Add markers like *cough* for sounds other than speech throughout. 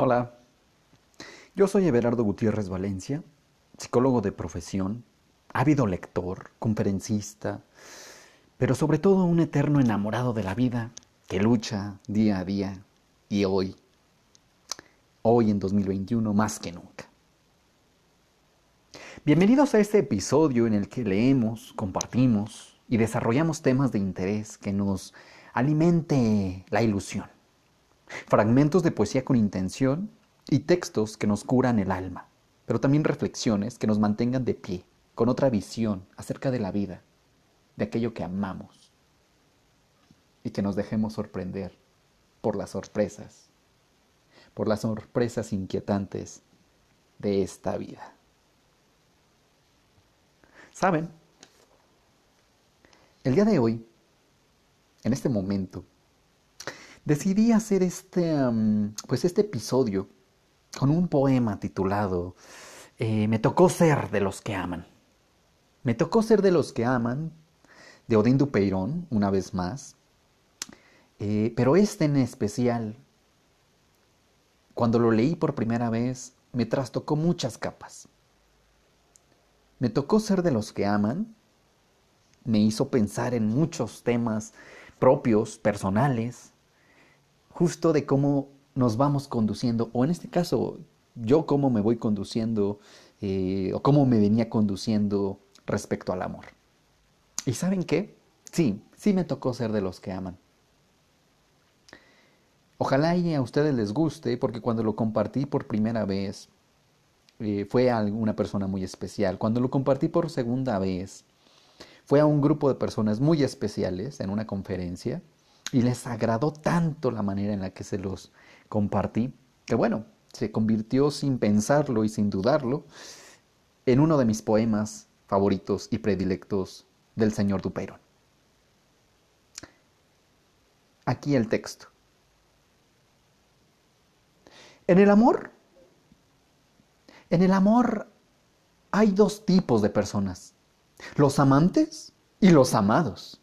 Hola, yo soy Everardo Gutiérrez Valencia, psicólogo de profesión, ávido lector, conferencista, pero sobre todo un eterno enamorado de la vida que lucha día a día y hoy, hoy en 2021 más que nunca. Bienvenidos a este episodio en el que leemos, compartimos y desarrollamos temas de interés que nos alimente la ilusión fragmentos de poesía con intención y textos que nos curan el alma, pero también reflexiones que nos mantengan de pie, con otra visión acerca de la vida, de aquello que amamos, y que nos dejemos sorprender por las sorpresas, por las sorpresas inquietantes de esta vida. ¿Saben? El día de hoy, en este momento, decidí hacer este, pues este episodio con un poema titulado eh, Me tocó ser de los que aman. Me tocó ser de los que aman, de Odín Dupeirón, una vez más. Eh, pero este en especial, cuando lo leí por primera vez, me trastocó muchas capas. Me tocó ser de los que aman, me hizo pensar en muchos temas propios, personales, justo de cómo nos vamos conduciendo, o en este caso, yo cómo me voy conduciendo, eh, o cómo me venía conduciendo respecto al amor. ¿Y saben qué? Sí, sí me tocó ser de los que aman. Ojalá y a ustedes les guste, porque cuando lo compartí por primera vez, eh, fue a una persona muy especial. Cuando lo compartí por segunda vez, fue a un grupo de personas muy especiales en una conferencia y les agradó tanto la manera en la que se los compartí, que bueno, se convirtió sin pensarlo y sin dudarlo en uno de mis poemas favoritos y predilectos del señor Dupeirón. Aquí el texto. En el amor, en el amor hay dos tipos de personas, los amantes y los amados.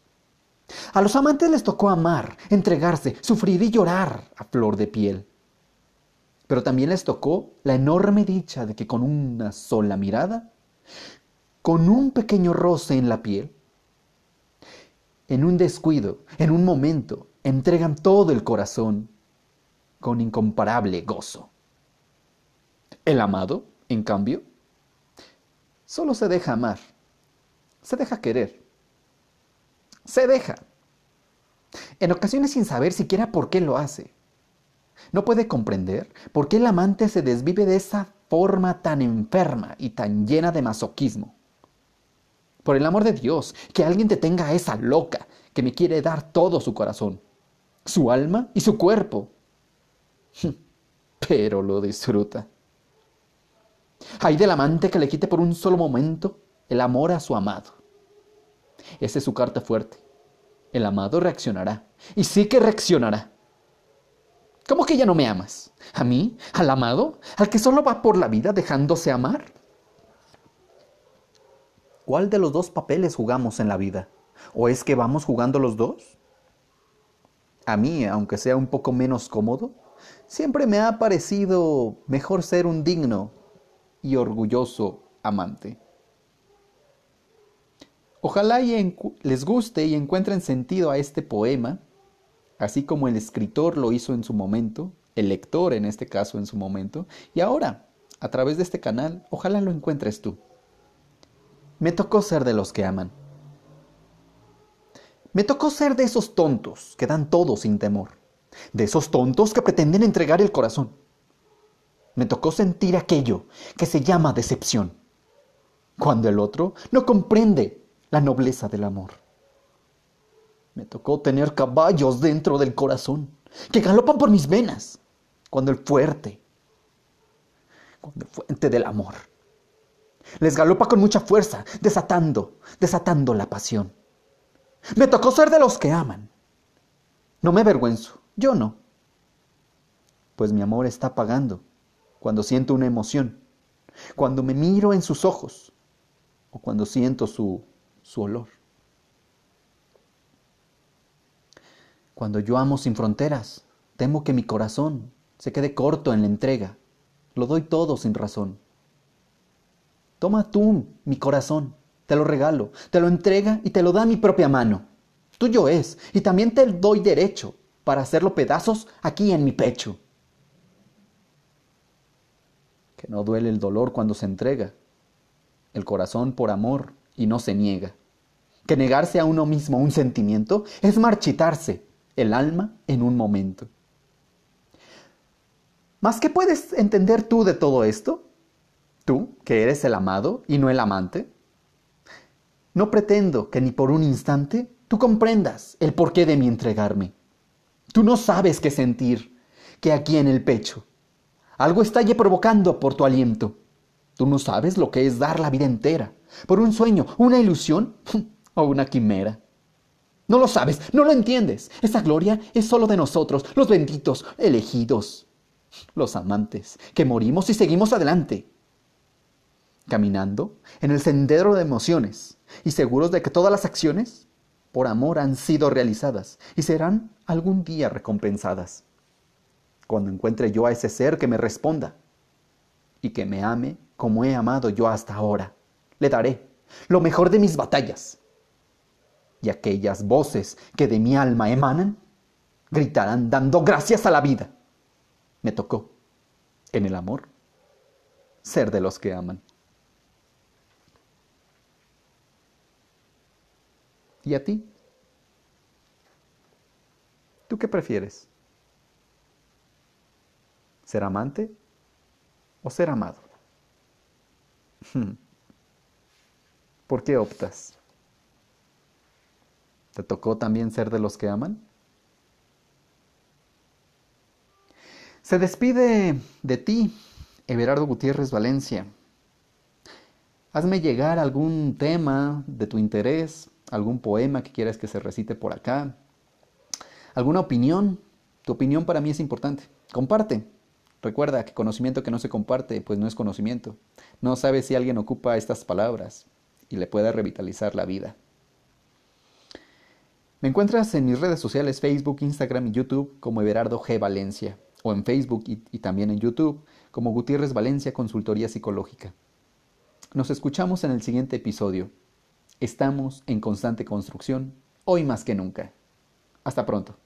A los amantes les tocó amar, entregarse, sufrir y llorar a flor de piel. Pero también les tocó la enorme dicha de que con una sola mirada, con un pequeño roce en la piel, en un descuido, en un momento, entregan todo el corazón con incomparable gozo. El amado, en cambio, solo se deja amar, se deja querer se deja. En ocasiones sin saber siquiera por qué lo hace. No puede comprender por qué el amante se desvive de esa forma tan enferma y tan llena de masoquismo. Por el amor de Dios, que alguien te tenga a esa loca que me quiere dar todo su corazón, su alma y su cuerpo. *laughs* Pero lo disfruta. Hay del amante que le quite por un solo momento el amor a su amado. Esa es su carta fuerte. El amado reaccionará. Y sí que reaccionará. ¿Cómo que ya no me amas? ¿A mí? ¿Al amado? ¿Al que solo va por la vida dejándose amar? ¿Cuál de los dos papeles jugamos en la vida? ¿O es que vamos jugando los dos? A mí, aunque sea un poco menos cómodo, siempre me ha parecido mejor ser un digno y orgulloso amante. Ojalá les guste y encuentren sentido a este poema, así como el escritor lo hizo en su momento, el lector en este caso en su momento, y ahora, a través de este canal, ojalá lo encuentres tú. Me tocó ser de los que aman. Me tocó ser de esos tontos que dan todo sin temor, de esos tontos que pretenden entregar el corazón. Me tocó sentir aquello que se llama decepción, cuando el otro no comprende la nobleza del amor. Me tocó tener caballos dentro del corazón que galopan por mis venas cuando el fuerte, cuando el fuente del amor, les galopa con mucha fuerza, desatando, desatando la pasión. Me tocó ser de los que aman. No me avergüenzo, yo no. Pues mi amor está pagando cuando siento una emoción, cuando me miro en sus ojos o cuando siento su su olor. Cuando yo amo sin fronteras, temo que mi corazón se quede corto en la entrega. Lo doy todo sin razón. Toma tú mi corazón, te lo regalo, te lo entrega y te lo da mi propia mano. Tuyo es, y también te doy derecho para hacerlo pedazos aquí en mi pecho. Que no duele el dolor cuando se entrega, el corazón por amor y no se niega. Que negarse a uno mismo un sentimiento es marchitarse el alma en un momento. ¿Más qué puedes entender tú de todo esto? Tú, que eres el amado y no el amante. No pretendo que ni por un instante tú comprendas el porqué de mi entregarme. Tú no sabes qué sentir, que aquí en el pecho algo estalle provocando por tu aliento. Tú no sabes lo que es dar la vida entera, por un sueño, una ilusión *laughs* o una quimera. No lo sabes, no lo entiendes. Esa gloria es solo de nosotros, los benditos, elegidos, los amantes, que morimos y seguimos adelante, caminando en el sendero de emociones y seguros de que todas las acciones por amor han sido realizadas y serán algún día recompensadas. Cuando encuentre yo a ese ser que me responda y que me ame como he amado yo hasta ahora, le daré lo mejor de mis batallas y aquellas voces que de mi alma emanan gritarán dando gracias a la vida. Me tocó, en el amor, ser de los que aman. ¿Y a ti? ¿Tú qué prefieres? ¿Ser amante o ser amado? ¿Por qué optas? ¿Te tocó también ser de los que aman? Se despide de ti, Everardo Gutiérrez Valencia. Hazme llegar algún tema de tu interés, algún poema que quieras que se recite por acá, alguna opinión. Tu opinión para mí es importante. Comparte. Recuerda que conocimiento que no se comparte, pues no es conocimiento. No sabes si alguien ocupa estas palabras y le pueda revitalizar la vida. Me encuentras en mis redes sociales Facebook, Instagram y YouTube como Everardo G. Valencia o en Facebook y, y, también en YouTube como Gutiérrez Valencia Consultoría Psicológica. Nos escuchamos en el siguiente episodio. Estamos en constante construcción, hoy más que nunca. Hasta pronto.